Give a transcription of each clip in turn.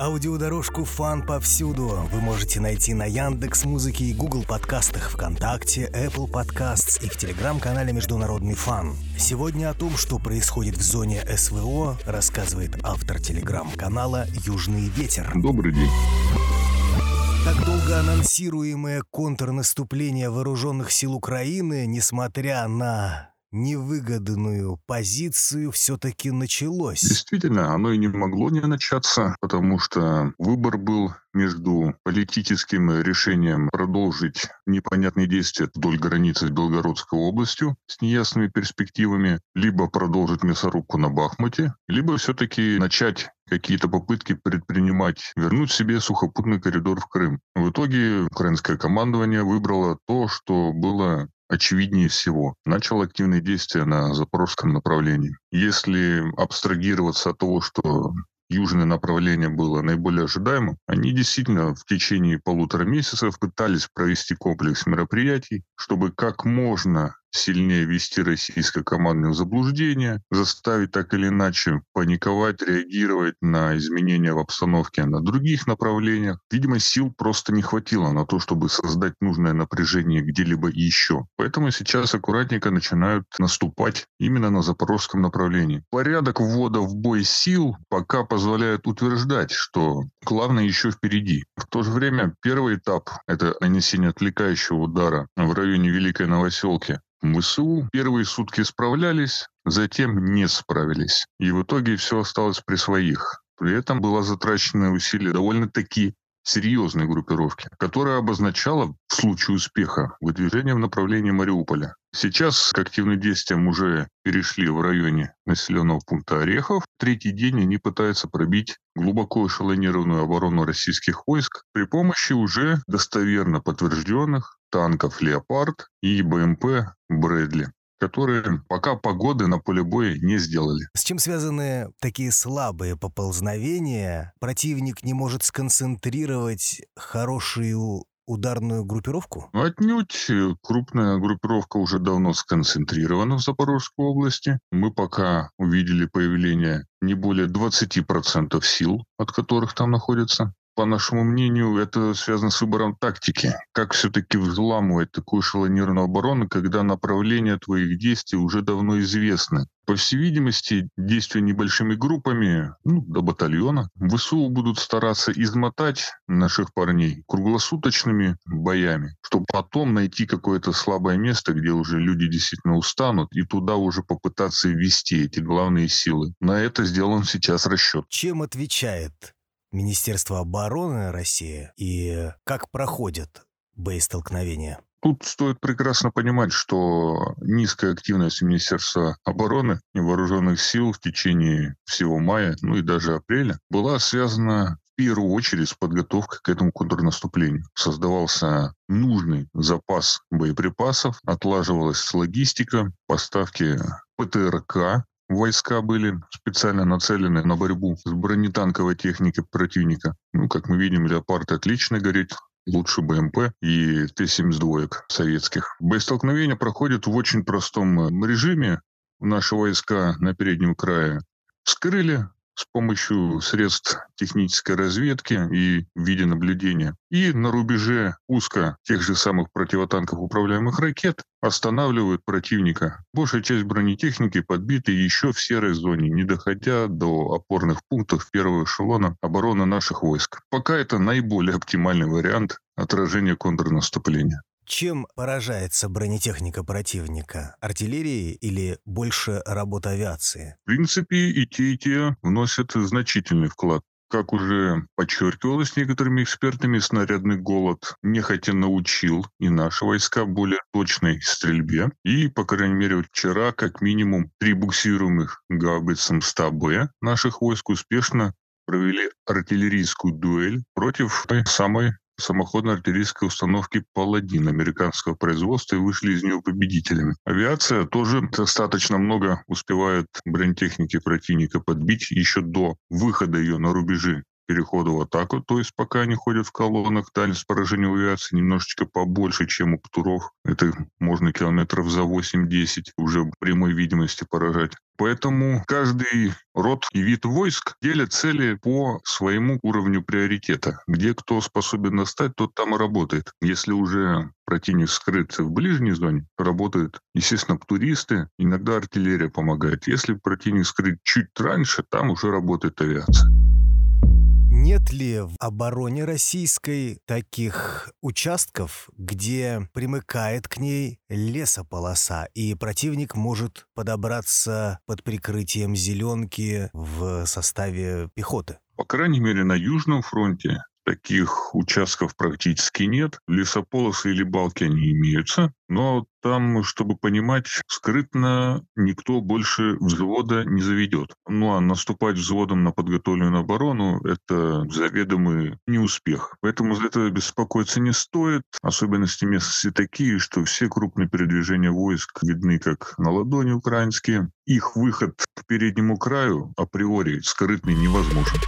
Аудиодорожку «Фан» повсюду вы можете найти на Яндекс Музыке и Google подкастах, ВКонтакте, Apple Podcasts и в телеграм-канале «Международный фан». Сегодня о том, что происходит в зоне СВО, рассказывает автор телеграм-канала «Южный ветер». Добрый день. Так долго анонсируемое контрнаступление вооруженных сил Украины, несмотря на невыгодную позицию все-таки началось. Действительно, оно и не могло не начаться, потому что выбор был между политическим решением продолжить непонятные действия вдоль границы с Белгородской областью с неясными перспективами, либо продолжить мясорубку на Бахмуте, либо все-таки начать какие-то попытки предпринимать, вернуть себе сухопутный коридор в Крым. В итоге украинское командование выбрало то, что было очевиднее всего, начал активные действия на запорожском направлении. Если абстрагироваться от того, что южное направление было наиболее ожидаемым, они действительно в течение полутора месяцев пытались провести комплекс мероприятий, чтобы как можно сильнее вести российское командное заблуждение, заставить так или иначе паниковать, реагировать на изменения в обстановке на других направлениях. Видимо, сил просто не хватило на то, чтобы создать нужное напряжение где-либо еще. Поэтому сейчас аккуратненько начинают наступать именно на запорожском направлении. Порядок ввода в бой сил пока позволяет утверждать, что главное еще впереди. В то же время первый этап — это нанесение отвлекающего удара в районе Великой Новоселки МСУ первые сутки справлялись, затем не справились. И в итоге все осталось при своих. При этом было затрачено усилия довольно-таки серьезной группировки, которая обозначала в случае успеха выдвижение в направлении Мариуполя. Сейчас к активным действиям уже перешли в районе населенного пункта Орехов. Третий день они пытаются пробить глубоко эшелонированную оборону российских войск при помощи уже достоверно подтвержденных танков «Леопард» и БМП «Брэдли» которые пока погоды на поле боя не сделали. С чем связаны такие слабые поползновения? Противник не может сконцентрировать хорошую ударную группировку? Отнюдь. Крупная группировка уже давно сконцентрирована в Запорожской области. Мы пока увидели появление не более 20% сил, от которых там находятся по нашему мнению, это связано с выбором тактики. Как все-таки взламывать такую эшелонированную оборону, когда направления твоих действий уже давно известны? По всей видимости, действия небольшими группами, ну, до батальона, ВСУ будут стараться измотать наших парней круглосуточными боями, чтобы потом найти какое-то слабое место, где уже люди действительно устанут, и туда уже попытаться ввести эти главные силы. На это сделан сейчас расчет. Чем отвечает Министерство обороны России и как проходят боестолкновения? Тут стоит прекрасно понимать, что низкая активность Министерства обороны и вооруженных сил в течение всего мая, ну и даже апреля, была связана в первую очередь с подготовкой к этому контрнаступлению. Создавался нужный запас боеприпасов, отлаживалась логистика, поставки ПТРК Войска были специально нацелены на борьбу с бронетанковой техникой противника. Ну, как мы видим, «Леопард» отлично горит, лучше БМП и Т-72 советских. Боестолкновение проходит в очень простом э, режиме. Наши войска на переднем крае вскрыли с помощью средств технической разведки и в виде наблюдения. И на рубеже узко тех же самых противотанков управляемых ракет останавливают противника. Большая часть бронетехники подбита еще в серой зоне, не доходя до опорных пунктов первого эшелона обороны наших войск. Пока это наиболее оптимальный вариант отражения контрнаступления. Чем поражается бронетехника противника? Артиллерией или больше работа авиации? В принципе, и те, и те вносят значительный вклад. Как уже подчеркивалось некоторыми экспертами, снарядный голод нехотя научил и наши войска более точной стрельбе. И, по крайней мере, вчера как минимум три буксируемых гаубицам 100Б наших войск успешно провели артиллерийскую дуэль против той самой самоходной артиллерийской установки «Паладин» американского производства и вышли из нее победителями. Авиация тоже достаточно много успевает бронетехники противника подбить еще до выхода ее на рубежи перехода в атаку, то есть пока они ходят в колоннах, дальность поражения авиации немножечко побольше, чем у Птуров. Это можно километров за 8-10 уже в прямой видимости поражать. Поэтому каждый род и вид войск делят цели по своему уровню приоритета. Где кто способен настать, тот там и работает. Если уже противник скрыт в ближней зоне, работают, естественно, туристы, иногда артиллерия помогает. Если противник скрыт чуть раньше, там уже работает авиация. Нет ли в обороне российской таких участков, где примыкает к ней лесополоса, и противник может подобраться под прикрытием зеленки в составе пехоты? По крайней мере, на Южном фронте таких участков практически нет. Лесополосы или балки они имеются, но там, чтобы понимать, скрытно никто больше взвода не заведет. Ну а наступать взводом на подготовленную оборону – это заведомый неуспех. Поэтому за это беспокоиться не стоит. Особенности местности такие, что все крупные передвижения войск видны как на ладони украинские. Их выход к переднему краю априори скрытный невозможен.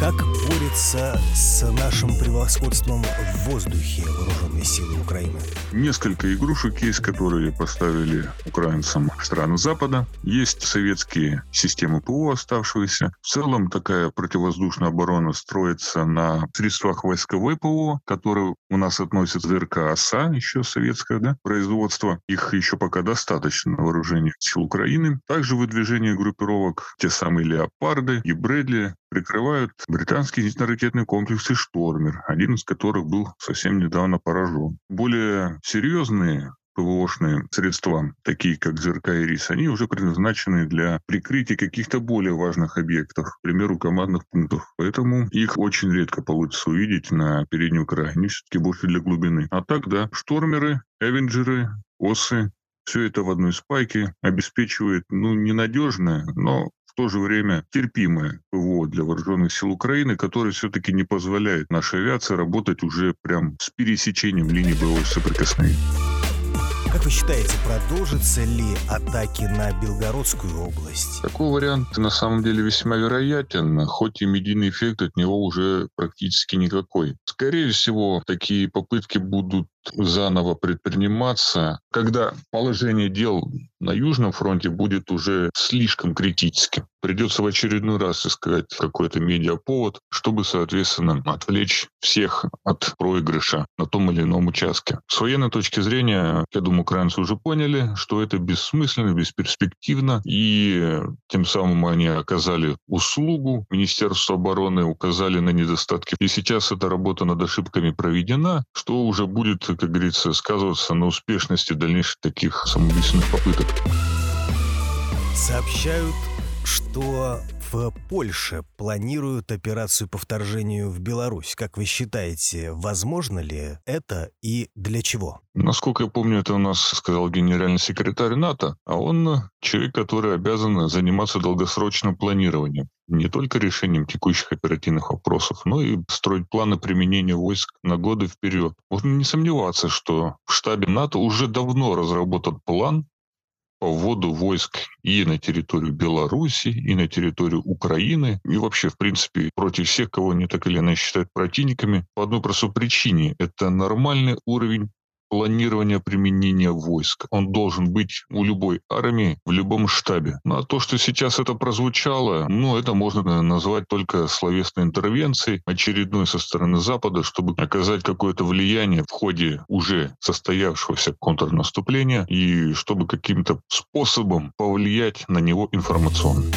Как борется с нашим превосходством в воздухе вооруженные силы Украины? Несколько игрушек есть, которые поставили украинцам страны Запада. Есть советские системы ПО оставшиеся. В целом такая противовоздушная оборона строится на средствах войсковой ПО, которые у нас относят ЗРК ОСА, еще советское да, производство. Их еще пока достаточно на вооружении сил Украины. Также выдвижение группировок те самые «Леопарды» и «Брэдли» прикрывают британские зенитно-ракетные комплексы «Штормер», один из которых был совсем недавно поражен. Более серьезные ПВОшные средства, такие как ЗРК и РИС, они уже предназначены для прикрытия каких-то более важных объектов, к примеру, командных пунктов. Поэтому их очень редко получится увидеть на переднем крае. Они все-таки больше для глубины. А так, да, штормеры, эвенджеры, осы, все это в одной спайке обеспечивает, ну, ненадежное, но в то же время терпимое ПВО для вооруженных сил Украины, которое все-таки не позволяет нашей авиации работать уже прям с пересечением линии боевого соприкосновения. Как вы считаете, продолжатся ли атаки на Белгородскую область? Такой вариант на самом деле весьма вероятен, хоть и медийный эффект от него уже практически никакой. Скорее всего, такие попытки будут заново предприниматься, когда положение дел на Южном фронте будет уже слишком критическим. Придется в очередной раз искать какой-то медиаповод, чтобы, соответственно, отвлечь всех от проигрыша на том или ином участке. С военной точки зрения, я думаю, украинцы уже поняли, что это бессмысленно, бесперспективно, и тем самым они оказали услугу Министерству обороны, указали на недостатки. И сейчас эта работа над ошибками проведена, что уже будет как говорится, сказываться на успешности дальнейших таких самоубийственных попыток. Сообщают, что в Польше планируют операцию по вторжению в Беларусь. Как вы считаете, возможно ли это и для чего? Насколько я помню, это у нас сказал генеральный секретарь НАТО, а он человек, который обязан заниматься долгосрочным планированием. Не только решением текущих оперативных вопросов, но и строить планы применения войск на годы вперед. Можно не сомневаться, что в штабе НАТО уже давно разработан план по вводу войск и на территорию Беларуси, и на территорию Украины, и вообще, в принципе, против всех, кого они так или иначе считают противниками, по одной простой причине. Это нормальный уровень планирования применения войск. Он должен быть у любой армии, в любом штабе. Ну а то, что сейчас это прозвучало, ну это можно назвать только словесной интервенцией, очередной со стороны Запада, чтобы оказать какое-то влияние в ходе уже состоявшегося контрнаступления и чтобы каким-то способом повлиять на него информационно.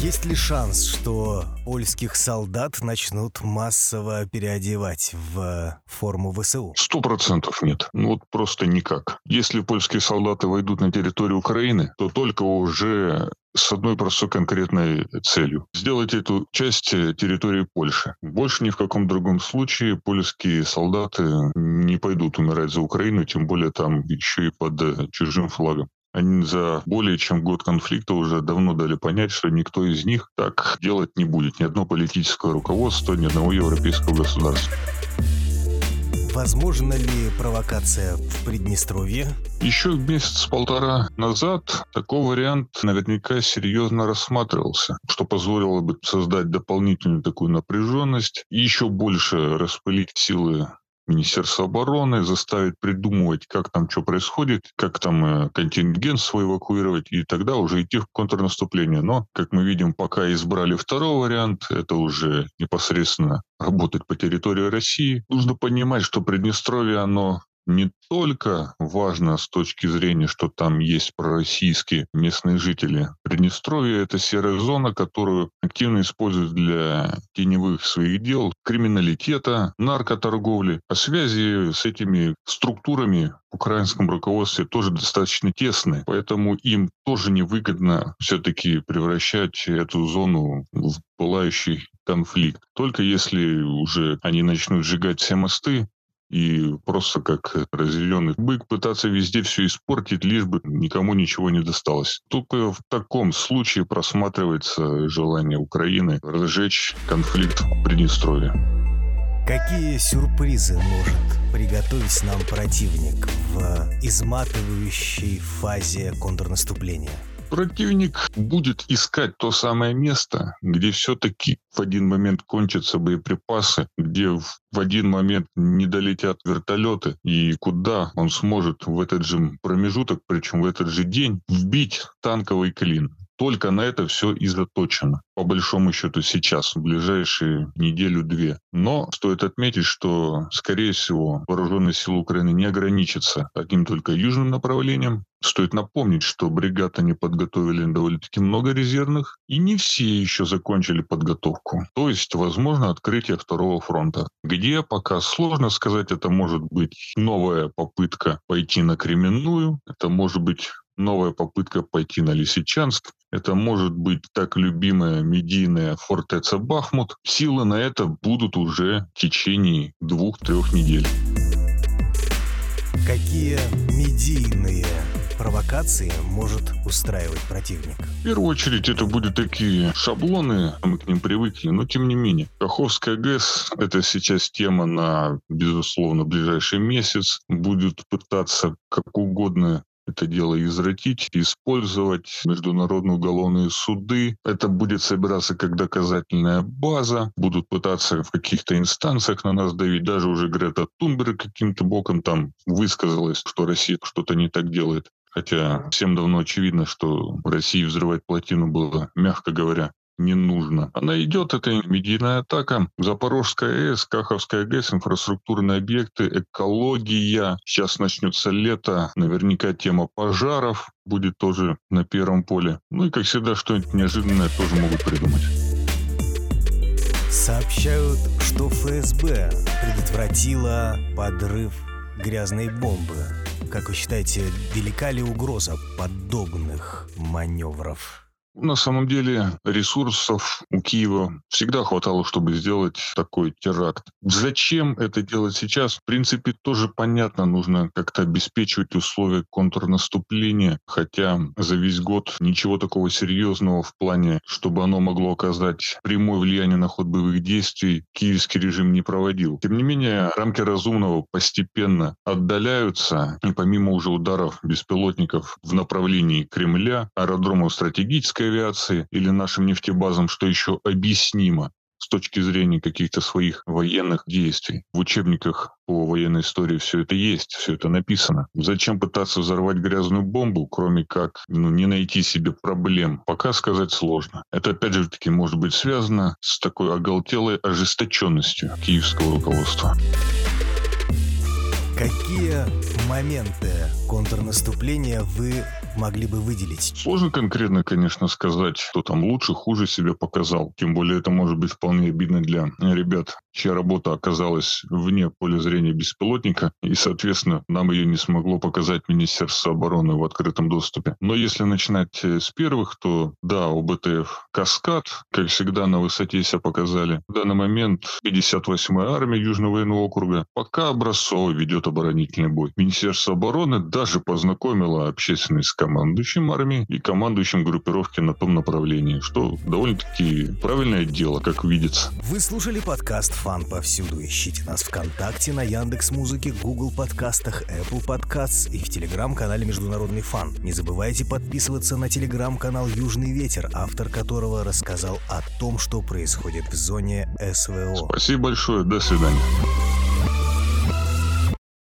Есть ли шанс, что польских солдат начнут массово переодевать в форму ВСУ? Сто процентов нет. Ну вот просто никак. Если польские солдаты войдут на территорию Украины, то только уже с одной простой конкретной целью. Сделать эту часть территории Польши. Больше ни в каком другом случае польские солдаты не пойдут умирать за Украину, тем более там еще и под чужим флагом. Они за более чем год конфликта уже давно дали понять, что никто из них так делать не будет. Ни одно политическое руководство, ни одного европейского государства. Возможно ли провокация в Приднестровье? Еще месяц-полтора назад такой вариант наверняка серьезно рассматривался, что позволило бы создать дополнительную такую напряженность и еще больше распылить силы Министерство обороны, заставить придумывать, как там что происходит, как там э, контингент свой эвакуировать, и тогда уже идти в контрнаступление. Но, как мы видим, пока избрали второй вариант, это уже непосредственно работать по территории России. Нужно понимать, что Приднестровье, оно не только важно с точки зрения, что там есть пророссийские местные жители. Приднестровье — это серая зона, которую активно используют для теневых своих дел, криминалитета, наркоторговли. А связи с этими структурами в украинском руководстве тоже достаточно тесные, поэтому им тоже невыгодно все-таки превращать эту зону в пылающий конфликт. Только если уже они начнут сжигать все мосты, и просто как разъяренный бык пытаться везде все испортить, лишь бы никому ничего не досталось. Только в таком случае просматривается желание Украины разжечь конфликт в Приднестровье. Какие сюрпризы может приготовить нам противник в изматывающей фазе контрнаступления? Противник будет искать то самое место, где все-таки в один момент кончатся боеприпасы, где в один момент не долетят вертолеты, и куда он сможет в этот же промежуток, причем в этот же день, вбить танковый клин. Только на это все и заточено, по большому счету сейчас, в ближайшие неделю-две. Но стоит отметить, что, скорее всего, вооруженные силы Украины не ограничатся одним только южным направлением. Стоит напомнить, что бригад они подготовили довольно-таки много резервных, и не все еще закончили подготовку. То есть, возможно, открытие второго фронта. Где пока сложно сказать, это может быть новая попытка пойти на Кременную, это может быть новая попытка пойти на Лисичанск. Это может быть так любимая медийная фортеца Бахмут. Силы на это будут уже в течение двух-трех недель. Какие медийные провокации может устраивать противник? В первую очередь это будут такие шаблоны, мы к ним привыкли, но тем не менее. Каховская ГЭС – это сейчас тема на, безусловно, ближайший месяц. Будет пытаться как угодно это дело извратить, использовать международные уголовные суды. Это будет собираться как доказательная база, будут пытаться в каких-то инстанциях на нас давить. Даже уже Грета Тунберг каким-то боком там высказалась, что Россия что-то не так делает. Хотя всем давно очевидно, что России взрывать плотину было, мягко говоря, не нужно. Она идет, это медийная атака. Запорожская АЭС, Каховская ГЭС, инфраструктурные объекты, экология. Сейчас начнется лето, наверняка тема пожаров будет тоже на первом поле. Ну и, как всегда, что-нибудь неожиданное тоже могут придумать. Сообщают, что ФСБ предотвратила подрыв грязной бомбы. Как вы считаете, велика ли угроза подобных маневров? На самом деле ресурсов у Киева всегда хватало, чтобы сделать такой теракт. Зачем это делать сейчас? В принципе, тоже понятно. Нужно как-то обеспечивать условия контрнаступления. Хотя за весь год ничего такого серьезного в плане, чтобы оно могло оказать прямое влияние на ход боевых действий, киевский режим не проводил. Тем не менее, рамки разумного постепенно отдаляются. И помимо уже ударов беспилотников в направлении Кремля, аэродромов стратегической авиации или нашим нефтебазам, что еще объяснимо с точки зрения каких-то своих военных действий. В учебниках по военной истории все это есть, все это написано. Зачем пытаться взорвать грязную бомбу, кроме как ну, не найти себе проблем, пока сказать сложно. Это опять же таки может быть связано с такой оголтелой ожесточенностью киевского руководства. Какие моменты контрнаступления вы могли бы выделить? Сложно конкретно, конечно, сказать, что там лучше, хуже себя показал. Тем более это может быть вполне обидно для ребят, чья работа оказалась вне поля зрения беспилотника, и, соответственно, нам ее не смогло показать Министерство обороны в открытом доступе. Но если начинать э, с первых, то да, ОБТФ «Каскад», как всегда, на высоте себя показали. В данный момент 58-я армия Южного военного округа пока образцово ведет оборонительный бой. Министерство обороны даже познакомило общественность с командующим армией и командующим группировки на том направлении, что довольно-таки правильное дело, как видится. Вы слушали подкаст «Фан повсюду». Ищите нас ВКонтакте, на Яндекс Музыке, Google подкастах, Apple Podcasts и в Телеграм-канале «Международный фан». Не забывайте подписываться на Телеграм-канал «Южный ветер», автор которого рассказал о том, что происходит в зоне СВО. Спасибо большое. До свидания.